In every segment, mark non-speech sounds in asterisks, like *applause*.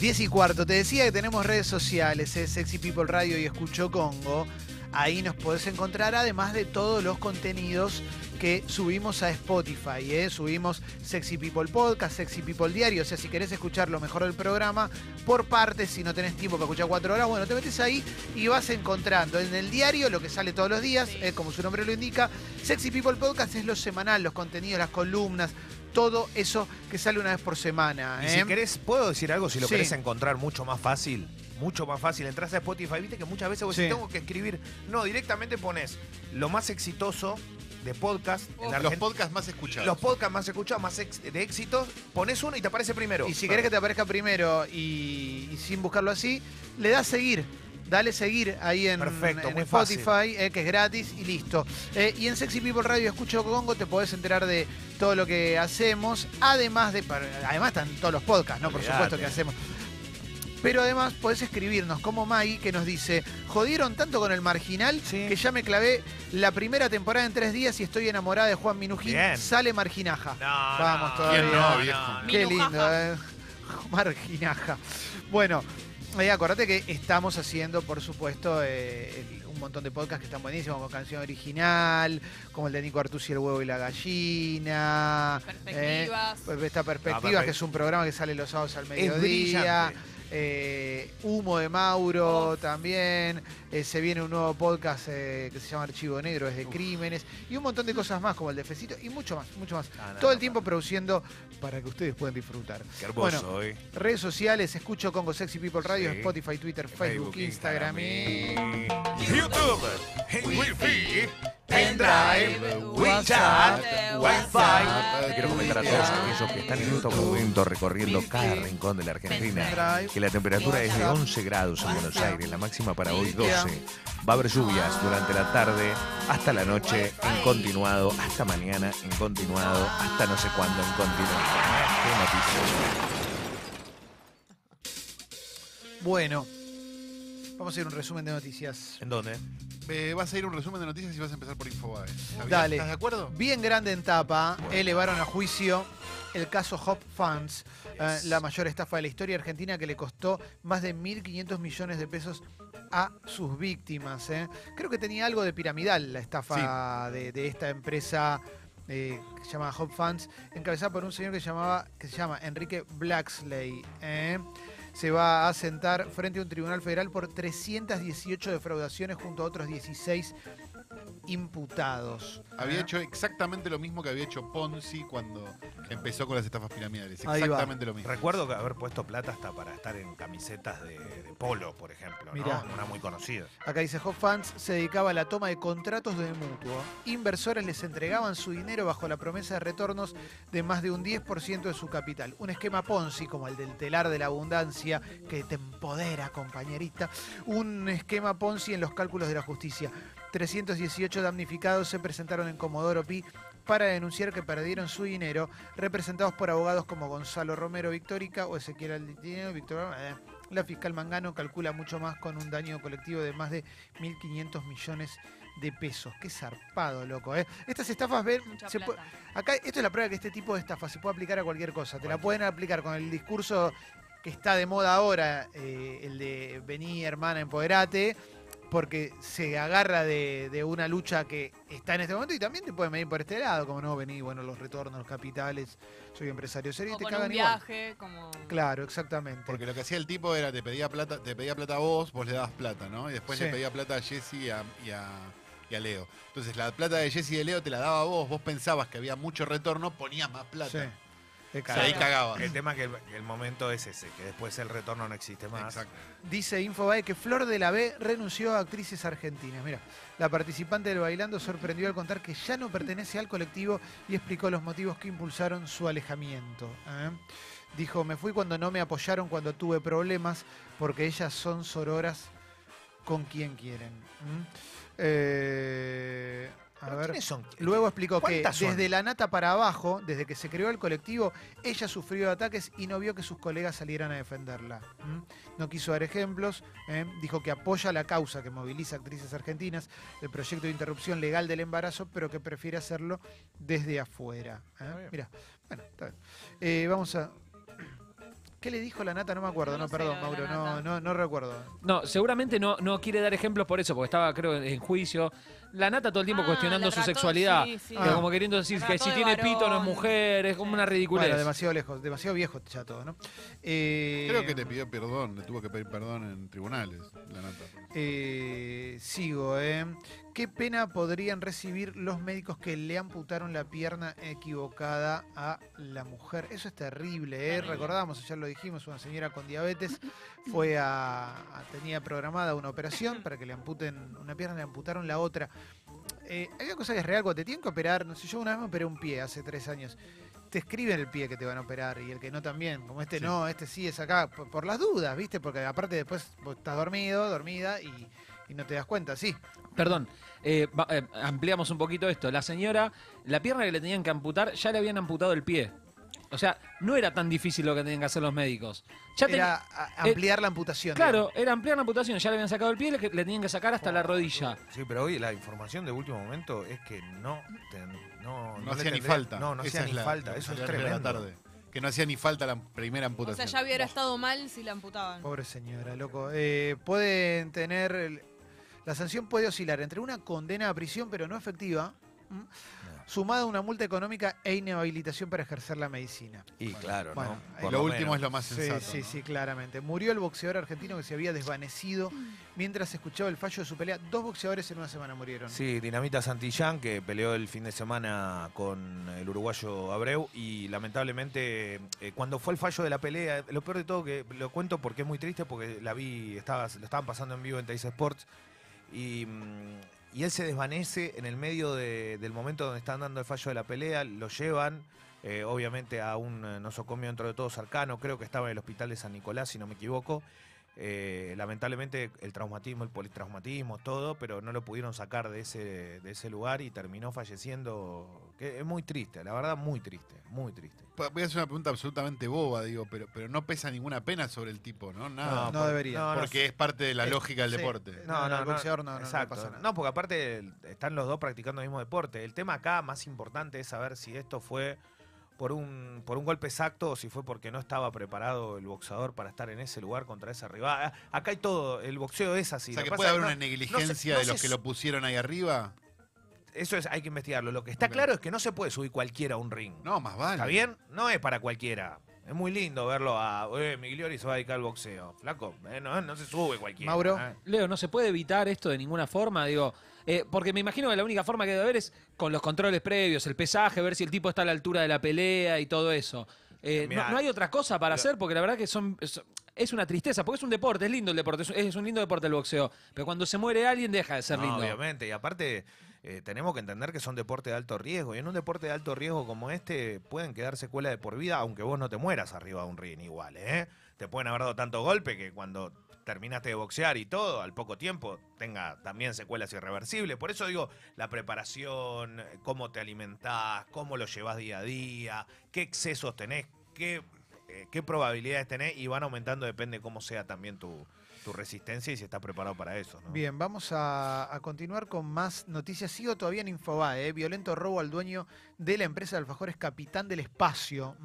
10 y cuarto, te decía que tenemos redes sociales, es Sexy People Radio y Escucho Congo. Ahí nos podés encontrar, además de todos los contenidos que subimos a Spotify. ¿eh? Subimos Sexy People Podcast, Sexy People Diario. O sea, si querés escuchar lo mejor del programa, por partes, si no tenés tiempo para escuchar cuatro horas, bueno, te metes ahí y vas encontrando en el diario lo que sale todos los días, eh, como su nombre lo indica. Sexy People Podcast es lo semanal, los contenidos, las columnas, todo eso que sale una vez por semana. Y ¿eh? si querés, ¿puedo decir algo? Si lo Sí. querés encontrar mucho más fácil, mucho más fácil, entras a Spotify, viste que muchas veces vos Sí. decís, tengo que escribir. No, directamente pones lo más exitoso de podcast en Los podcasts más escuchados. Los podcasts más escuchados, más ex- de éxitos, pones uno y te aparece primero. Y si querés que te aparezca primero y, y sin buscarlo así, le das seguir. Dale seguir ahí en, Perfecto, en muy Spotify, eh, que es gratis y listo. Eh, y en Sexy People Radio Escucho Congo te podés enterar de todo lo que hacemos. Además de. Además están todos los podcasts, ¿no? Por supuesto que hacemos. Pero además podés escribirnos como Maggie que nos dice, jodieron tanto con el marginal Sí. que ya me clavé la primera temporada en tres días y estoy enamorada de Juan Minujín. Bien. Sale marginaja. No, Vamos no, todavía. Qué lindo, eh. *laughs* Marginaja. Bueno, eh, acordate que estamos haciendo, por supuesto, eh, el- un montón de podcasts que están buenísimos, como Canción Original, como el de Nico Artusi, El Huevo y la Gallina. Perspectivas. eh, esta Perspectivas, perfecto. que es un programa que sale los sábados al mediodía. Eh, Humo de Mauro también. Eh, se viene un nuevo podcast eh, que se llama Archivo Negro, es de crímenes. Y un montón de cosas más, como el de Fecito, y mucho más, mucho más. Ah, no, Todo el no, tiempo produciendo para que ustedes puedan disfrutar. Qué hermoso Bueno, hoy. Redes sociales, escucho Congo Sexy People Radio, Sí. Spotify, Twitter, Facebook, Instagram y... YouTube, en Wi-Fi, Pendrive, WeChat, Wi-Fi. Quiero comentar a todos aquellos que están en este momento recorriendo cada rincón de la Argentina que la temperatura es de 11 grados en Buenos Aires, la máxima para hoy 12. Va a haber lluvias durante la tarde, hasta la noche, en continuado, hasta mañana, en continuado, hasta no sé cuándo, en continuado. Qué. Bueno, vamos a hacer un resumen de noticias. ¿En dónde? Eh, vas a ir un resumen de noticias y vas a empezar por Infobae. Dale. ¿Estás de acuerdo? Bien grande en tapa, elevaron a juicio el caso Hop Funds, eh, la mayor estafa de la historia argentina que le costó más de 1.500 millones de pesos a sus víctimas. eh. Creo que tenía algo de piramidal la estafa de, de esta empresa eh, que se llama Hop Funds, encabezada por un señor que llamaba, que se llama Enrique Blacksley. Se va a sentar frente a un tribunal federal por 318 defraudaciones junto a otros 16 imputados. Había eh. hecho exactamente lo mismo que había hecho Ponzi cuando empezó con las estafas piramidales. Exactamente lo mismo. Recuerdo que haber puesto plata hasta para estar en camisetas de, de polo, por ejemplo, ¿no? Mirá. Una muy conocida. Acá dice Hop Funds se dedicaba a la toma de contratos de mutuo. Inversores les entregaban su dinero bajo la promesa de retornos de más de un 10% de su capital. Un esquema Ponzi como el del telar de la abundancia que te empodera, compañerita. Un esquema Ponzi en los cálculos de la justicia. 318 damnificados se presentaron en Comodoro Pi para denunciar que perdieron su dinero, representados por abogados como Gonzalo Romero Victórica o Ezequiel Alditino, Víctor eh, la fiscal Mangano calcula mucho más con un daño colectivo de más de 1.500 millones de pesos. Qué zarpado, loco. ¿eh? Estas estafas, ven, Mucha se acá esto es la prueba que este tipo de estafa se puede aplicar a cualquier cosa. Te la pueden aplicar con el discurso que está de moda ahora, eh, el de vení hermana, empoderate, porque se agarra de, de una lucha que está en este momento y también te pueden venir por este lado, como no, vení, bueno, los retornos, los capitales, soy empresario serio y O te con cagan un igual. viaje, como... Claro, exactamente. Porque lo que hacía el tipo era te pedía plata, te pedía plata a vos, vos le dabas plata, ¿no? Y después Sí. le pedía plata a Jesse y a, y a- y a Leo. Entonces la plata de Jesse y de Leo te la daba a vos, vos pensabas que había mucho retorno, ponías más plata. Sí, Y ahí cagabas. El tema es que el, el momento es ese, que después el retorno no existe más. Exacto. Dice Infobae que Flor de la B renunció a actrices argentinas. Mira, la participante del Bailando sorprendió al contar que ya no pertenece al colectivo y explicó los motivos que impulsaron su alejamiento. ¿eh? Dijo, me fui cuando no me apoyaron, cuando tuve problemas, porque ellas son sororas con quien quieren. Eh, a ¿Pero ver. ¿Quiénes son? Luego explicó que desde la nata para abajo, desde que se creó el colectivo, ella sufrió ataques y no vio que sus colegas salieran a defenderla. No quiso dar ejemplos, ¿eh? dijo que apoya la causa que moviliza actrices argentinas, el proyecto de interrupción legal del embarazo, pero que prefiere hacerlo desde afuera. ¿eh? Mira, bueno, está bien. Eh, vamos a... ¿Qué le dijo la nata? No me acuerdo, no, perdón, Mauro, no, no, no recuerdo. No, seguramente no, no quiere dar ejemplos por eso, porque estaba, creo, en juicio. La nata todo el tiempo Ah, cuestionando la su trató- sexualidad. sí, sí. pero Ah. como queriendo decir La que trató si de tiene pito no es mujer, es como una ridiculez. Bueno, demasiado lejos, demasiado viejo ya todo, ¿no? Eh, Creo que te pidió perdón, le tuvo que pedir perdón en tribunales, la nata. Eh, sigo, ¿eh? ¿Qué pena podrían recibir los médicos que le amputaron la pierna equivocada a la mujer? Eso es terrible, ¿eh? Recordamos, ayer lo dijimos, una señora con diabetes fue a, a- tenía programada una operación para que le amputen una pierna, le amputaron la otra. Eh, hay una cosa que es real, cuando te tienen que operar, no sé, yo una vez me operé un pie hace tres años. Te escriben el pie que te van a operar y el que no también. Como este Sí. no, este sí es acá, por, por las dudas, ¿viste? Porque aparte después vos estás dormido, dormida y, y no te das cuenta, sí. Perdón, eh, va- eh, ampliamos un poquito esto. La señora, la pierna que le tenían que amputar, ya le habían amputado el pie. O sea, no era tan difícil lo que tenían que hacer los médicos. Ya Era a- ampliar la amputación. Claro, era ampliar la amputación, ya le habían sacado el pie, le, le tenían que sacar hasta la rodilla. Sí, pero hoy la información de último momento es que no, ten- no, No, le hacía ni tendría- falta. No, no Esa hacía es ni la- falta. Eso es a la tremendo. tarde. Que no hacía ni falta la primera O amputación. sea, ya hubiera estado mal si la amputaban. Pobre señora, loco. Eh, pueden tener. el- la sanción puede oscilar entre una condena a prisión, pero no efectiva, ¿m? sumada a una multa económica e inhabilitación para ejercer la medicina. Y claro, lo último menos. es lo más Sí, sensato. sí, ¿no? sí, claramente. Murió el boxeador argentino que se había desvanecido mientras escuchaba el fallo de su pelea. Dos boxeadores en una semana murieron. Sí, Dinamita Santillán, que peleó el fin de semana con el uruguayo Abreu y lamentablemente eh, cuando fue el fallo de la pelea, lo peor de todo que lo cuento porque es muy triste porque la vi, estaba, lo estaban pasando en vivo en Teis Sports y, mm, y él se desvanece en el medio de- del momento donde están dando el fallo de la pelea, lo llevan eh, obviamente a un eh, nosocomio dentro de todo cercano, creo que estaba en el hospital de San Nicolás si no me equivoco. Eh, lamentablemente el traumatismo, el politraumatismo, todo, pero no lo pudieron sacar de ese, de ese lugar y terminó falleciendo. Que es muy triste, la verdad, muy triste, muy triste. Voy a hacer una pregunta absolutamente boba, digo, pero, pero no pesa ninguna pena sobre el tipo, ¿no? Nada. No por- debería. no, no, porque es parte de la lógica del sí. deporte. No, no, el boxeador no, no, no exacto. pasa nada. No, porque aparte están los dos practicando el mismo deporte. El tema acá más importante es saber si esto fue por un, por un golpe exacto o si fue porque no estaba preparado el boxeador para estar en ese lugar contra ese rival. Ah, Acá hay todo, el boxeo es así. o sea, que puede haber no- una negligencia no de se- los que lo pusieron ahí arriba. Eso es, hay que investigarlo. Lo que está claro es que no se puede subir cualquiera a un ring. No, más vale. ¿Está bien? No es para cualquiera. Es muy lindo verlo a, eh, Migliori se va a dedicar al boxeo. Flaco, eh, no, no se sube cualquiera. Mauro. eh. Leo, ¿no se puede evitar esto de ninguna forma? Digo, eh, porque me imagino que la única forma que debe haber es con los controles previos, el pesaje, ver si el tipo está a la altura de la pelea y todo eso. Eh, Mirá, no, no hay otra cosa para hacer porque la verdad que son, es, es una tristeza, porque es un deporte, es lindo el deporte, es, es un lindo deporte el boxeo, pero cuando se muere alguien deja de ser No, lindo. Obviamente, y aparte eh, tenemos que entender que son deportes de alto riesgo. Y en un deporte de alto riesgo como este pueden quedar secuelas de por vida, aunque vos no te mueras arriba de un ring igual. ¿eh? Te pueden haber dado tanto golpe que cuando terminaste de boxear y todo, al poco tiempo tenga también secuelas irreversibles. Por eso digo, la preparación, eh, cómo te alimentás, cómo lo llevas día a día, qué excesos tenés, qué, eh, qué probabilidades tenés y van aumentando depende cómo sea también tu, tu resistencia y si estás preparado para eso. ¿no? Bien, vamos a, a continuar con más noticias. Sigo todavía en Infobae. ¿eh? Violento robo al dueño de la empresa de alfajores Capitán del Espacio.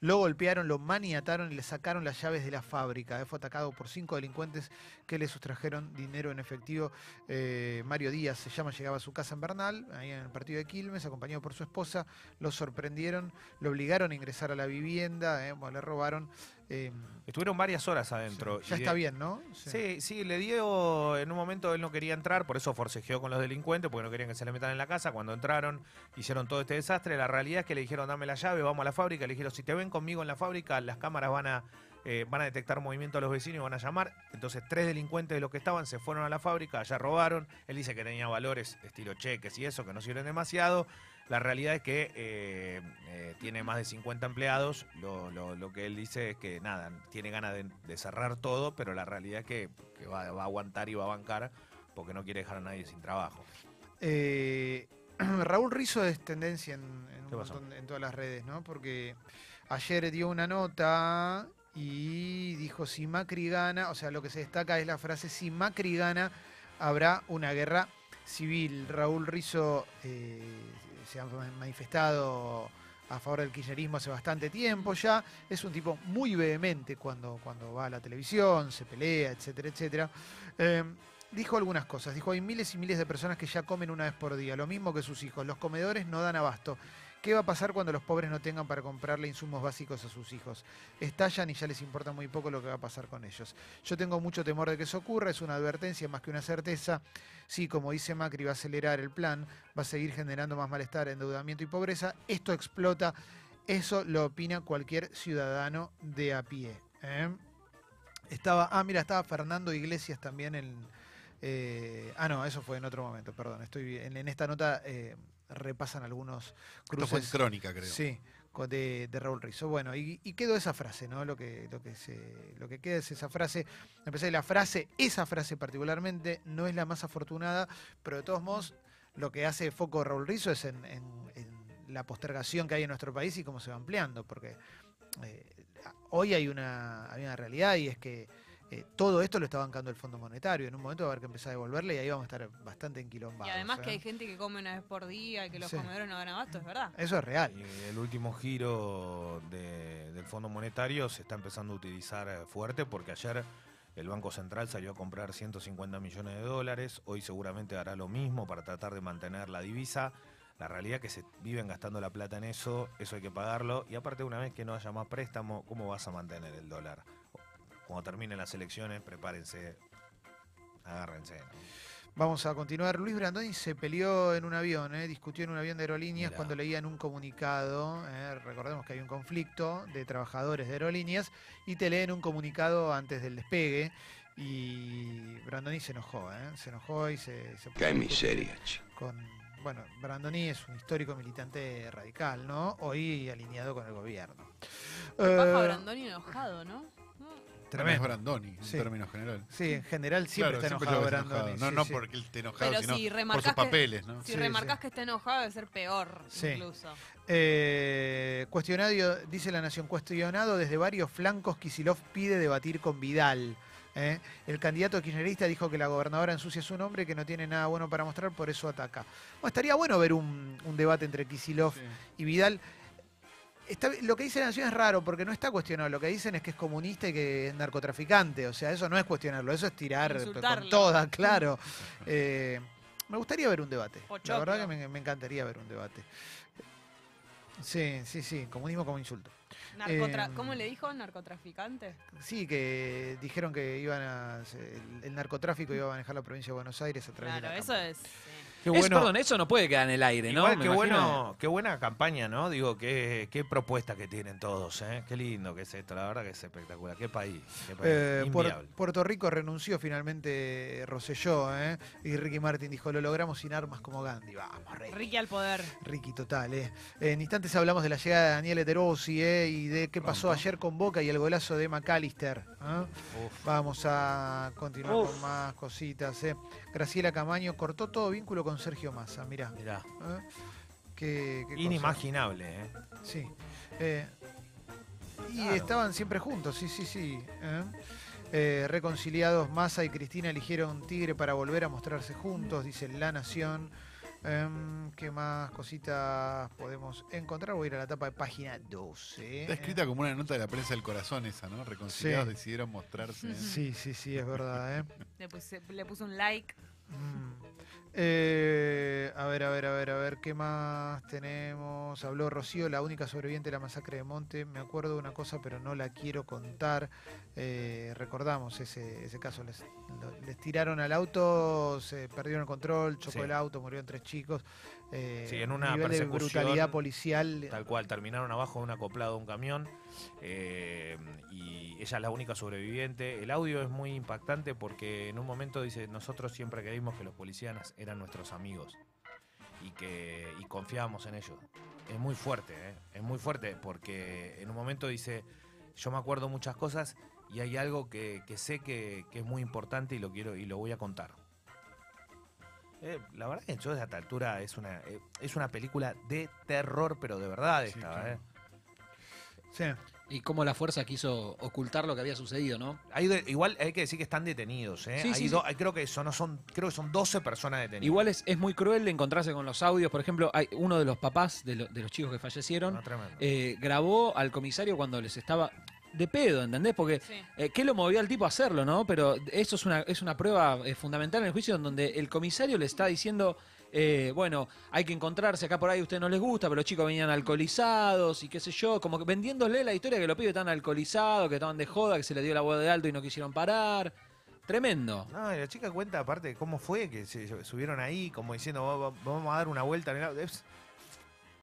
Lo golpearon, lo maniataron y le sacaron las llaves de la fábrica. ¿eh? Fue atacado por cinco delincuentes que le sustrajeron dinero en efectivo. Eh, Mario Díaz se llama, llegaba a su casa en Bernal, ahí en el partido de Quilmes, acompañado por su esposa. Lo sorprendieron, lo obligaron a ingresar a la vivienda, ¿eh? le robaron. Eh, Estuvieron varias horas adentro. ya está de- bien, ¿no? Sí, sí, le dio, en un momento él no quería entrar, por eso forcejeó con los delincuentes, porque no querían que se le metan en la casa. Cuando entraron, hicieron todo este desastre. La realidad es que le dijeron, dame la llave, vamos a la fábrica. Le dijeron, si te ven conmigo en la fábrica, las cámaras van a, eh, van a detectar movimiento a los vecinos y van a llamar. Entonces, tres delincuentes de los que estaban se fueron a la fábrica, allá robaron. Él dice que tenía valores, estilo cheques y eso, que no sirven demasiado. La realidad es que eh, eh, tiene más de 50 empleados. Lo, lo- lo que él dice es que nada, tiene ganas de, de cerrar todo, pero la realidad es que, que va, va a aguantar y va a bancar porque no quiere dejar a nadie sin trabajo. Eh, *clears throat* Raúl Rizzo es tendencia en, en un ¿Qué pasó? montón- en todas las redes, ¿no? Porque ayer dio una nota y dijo, si Macri gana, o sea, lo que se destaca es la frase, si Macri gana, habrá una guerra civil. Raúl Rizzo eh, se ha manifestado a favor del kirchnerismo hace bastante tiempo ya. Es un tipo muy vehemente cuando, cuando va a la televisión, se pelea, etcétera, etcétera. Eh, dijo algunas cosas. Dijo, hay miles y miles de personas que ya comen una vez por día, lo mismo que sus hijos. Los comedores no dan abasto. ¿Qué va a pasar cuando los pobres no tengan para comprarle insumos básicos a sus hijos? Estallan y ya les importa muy poco lo que va a pasar con ellos. Yo tengo mucho temor de que eso ocurra, es una advertencia más que una certeza. Sí, como dice Macri, va a acelerar el plan, va a seguir generando más malestar, endeudamiento y pobreza. Esto explota, eso lo opina cualquier ciudadano de a pie. ¿eh? Estaba, ah, mira, estaba Fernando Iglesias también en... eh, ah, no, eso fue en otro momento, perdón. Estoy en, en esta nota eh, repasan algunos Esto fue en cruces. crónica, creo. Sí, de, de Raúl Rizzo. Bueno, y, y quedó esa frase, ¿no? Lo que, lo, que se, lo que queda es esa frase. Que la frase, esa frase particularmente, no es la más afortunada, pero de todos modos, lo que hace foco Raúl Rizzo es en, en- en la postergación que hay en nuestro país y cómo se va ampliando, porque eh, hoy hay una, hay una realidad y es que eh, todo esto lo está bancando el Fondo Monetario. En un momento va a haber que empezar a devolverle y ahí vamos a estar bastante enquilombados. Y además que ¿eh? hay gente que come una vez por día y que los Sí. comedores no dan abasto, es verdad. Eso es real. Y el último giro de- del Fondo Monetario se está empezando a utilizar eh, fuerte porque ayer el Banco Central salió a comprar 150 millones de dólares, hoy seguramente hará lo mismo para tratar de mantener la divisa. La realidad es que se viven gastando la plata en eso, eso hay que pagarlo. Y aparte, una vez que no haya más préstamo, ¿cómo vas a mantener el dólar? Cuando terminen las elecciones, prepárense, agárrense. ¿no? Vamos a continuar. Luis Brandoni se peleó en un avión, ¿eh? discutió en un avión de aerolíneas Mirá. cuando leían un comunicado. ¿eh? Recordemos que hay un conflicto de trabajadores de aerolíneas y te leen un comunicado antes del despegue. Y Brandoni se enojó, ¿eh? se enojó y se, se puso Qué miseria, chico. Con, bueno, Brandoni es un histórico militante radical, ¿no? Hoy alineado con el gobierno. Paja Eh, Brandoni enojado, ¿no? Tremendo. Es Brandoni, en Sí. términos generales. Sí, en general siempre Claro, está enojado. Brandoni. No, sí, no sí. porque él esté enojado, Pero sino si por sus papeles, ¿no? Si sí. que está enojado debe ser peor, Sí. incluso. Eh, cuestionado, dice la Nación, cuestionado desde varios flancos, Kisilov pide debatir con Vidal. ¿eh? El candidato kirchnerista dijo que la gobernadora ensucia su nombre, que no tiene nada bueno para mostrar, por eso ataca. Bueno, estaría bueno ver un, un debate entre Kisilov Sí. y Vidal. Está- lo que dice la Nación es raro porque no está cuestionado. Lo que dicen es que es comunista y que es narcotraficante. O sea, eso no es cuestionarlo, eso es tirar con toda, claro. Eh, me gustaría ver un debate. La verdad que me, me encantaría ver un debate. Sí, sí, sí, comunismo como insulto. Narcotra- Em, ¿Cómo le dijo? ¿Narcotraficante? Sí, que dijeron que iban a, el, el narcotráfico iba a manejar la provincia de Buenos Aires a través de Claro, la eso es. Qué Es- perdón, eso no puede quedar en el aire, ¿no? Igual, qué, bueno, qué buena campaña, ¿no? Digo, qué, qué propuesta que tienen todos, ¿eh? Qué lindo que es esto, la verdad que es espectacular. Qué país, qué país. Eh. Puerto Rico renunció finalmente Rosselló, ¿eh? y Ricky Martin dijo, lo logramos sin armas como Gandhi. Vamos, Ricky. Ricky al poder. Ricky total, ¿eh? En instantes hablamos de la llegada de Daniel Eterossi, ¿eh? Y de qué pasó Pronto. ayer con Boca y el golazo de McAllister. ¿eh? Vamos a continuar Uf. con más cositas, ¿eh? Graciela Camaño cortó todo vínculo con Sergio Massa, mirá. Mirá, ¿eh? Qué, qué cosa. inimaginable, ¿eh? Sí. Eh, y Claro. estaban siempre juntos, sí, sí, sí. ¿eh? Eh, reconciliados, Massa y Cristina eligieron Tigre para volver a mostrarse juntos, dice La Nación. Em, ¿Qué más cositas podemos encontrar? Voy a ir a la tapa de página 12. Está escrita como una nota de la prensa del corazón esa, ¿no? Reconciliados Sí. decidieron mostrarse. Sí, sí, sí, es verdad. ¿eh? *laughs* Le, puse- le puso un like. Mm. Eh, a ver, a ver, a ver, a ver, ¿qué más tenemos? Habló Rocío, la única sobreviviente de la masacre de Monte. Me acuerdo de una cosa, pero no la quiero contar. Eh, recordamos ese, ese caso. Les, tiraron al auto, se perdieron el control, chocó Sí. el auto, murieron tres chicos. Eh, Sí, en una nivel de persecución, brutalidad policial. Tal cual, terminaron abajo de un acoplado de un camión eh, y ella es la única sobreviviente. El audio es muy impactante porque en un momento dice, nosotros siempre creímos que los policías eran nuestros amigos y que y confiábamos en ellos. Es muy fuerte, ¿eh? es muy fuerte porque en un momento dice, yo me acuerdo muchas cosas y hay algo que, que sé que, que es muy importante y lo quiero y lo voy a contar. Eh, la verdad que yo desde esta altura es una, eh, es una película de terror, pero de verdad Sí, esta, claro. ¿eh? Sí. Y cómo la fuerza quiso ocultar lo que había sucedido, ¿no? Hay de- igual hay que decir que están detenidos, ¿eh? Sí, Hay sí, do- sí. hay- creo que son, no son, creo que son 12 personas detenidas. Igual es, es muy cruel encontrarse con los audios. Por ejemplo, hay uno de los papás de, lo- de los chicos que fallecieron No, tremendo. eh, grabó al comisario cuando les estaba de pedo, ¿entendés? Porque Sí. eh, ¿qué lo movió al tipo a hacerlo, no? Pero eso es una, es una prueba eh, fundamental en el juicio en donde el comisario le está diciendo, eh, bueno, hay que encontrarse acá por ahí, a ustedes no les gusta, pero los chicos venían alcoholizados y qué sé yo, como que vendiéndole la historia que los pibes estaban alcoholizados, que estaban de joda, que se les dio la boda de alto y no quisieron parar. Tremendo. No, y la chica cuenta aparte cómo fue, que se subieron ahí, como diciendo, "Va- va- vamos a dar una vuelta. en el auto". Es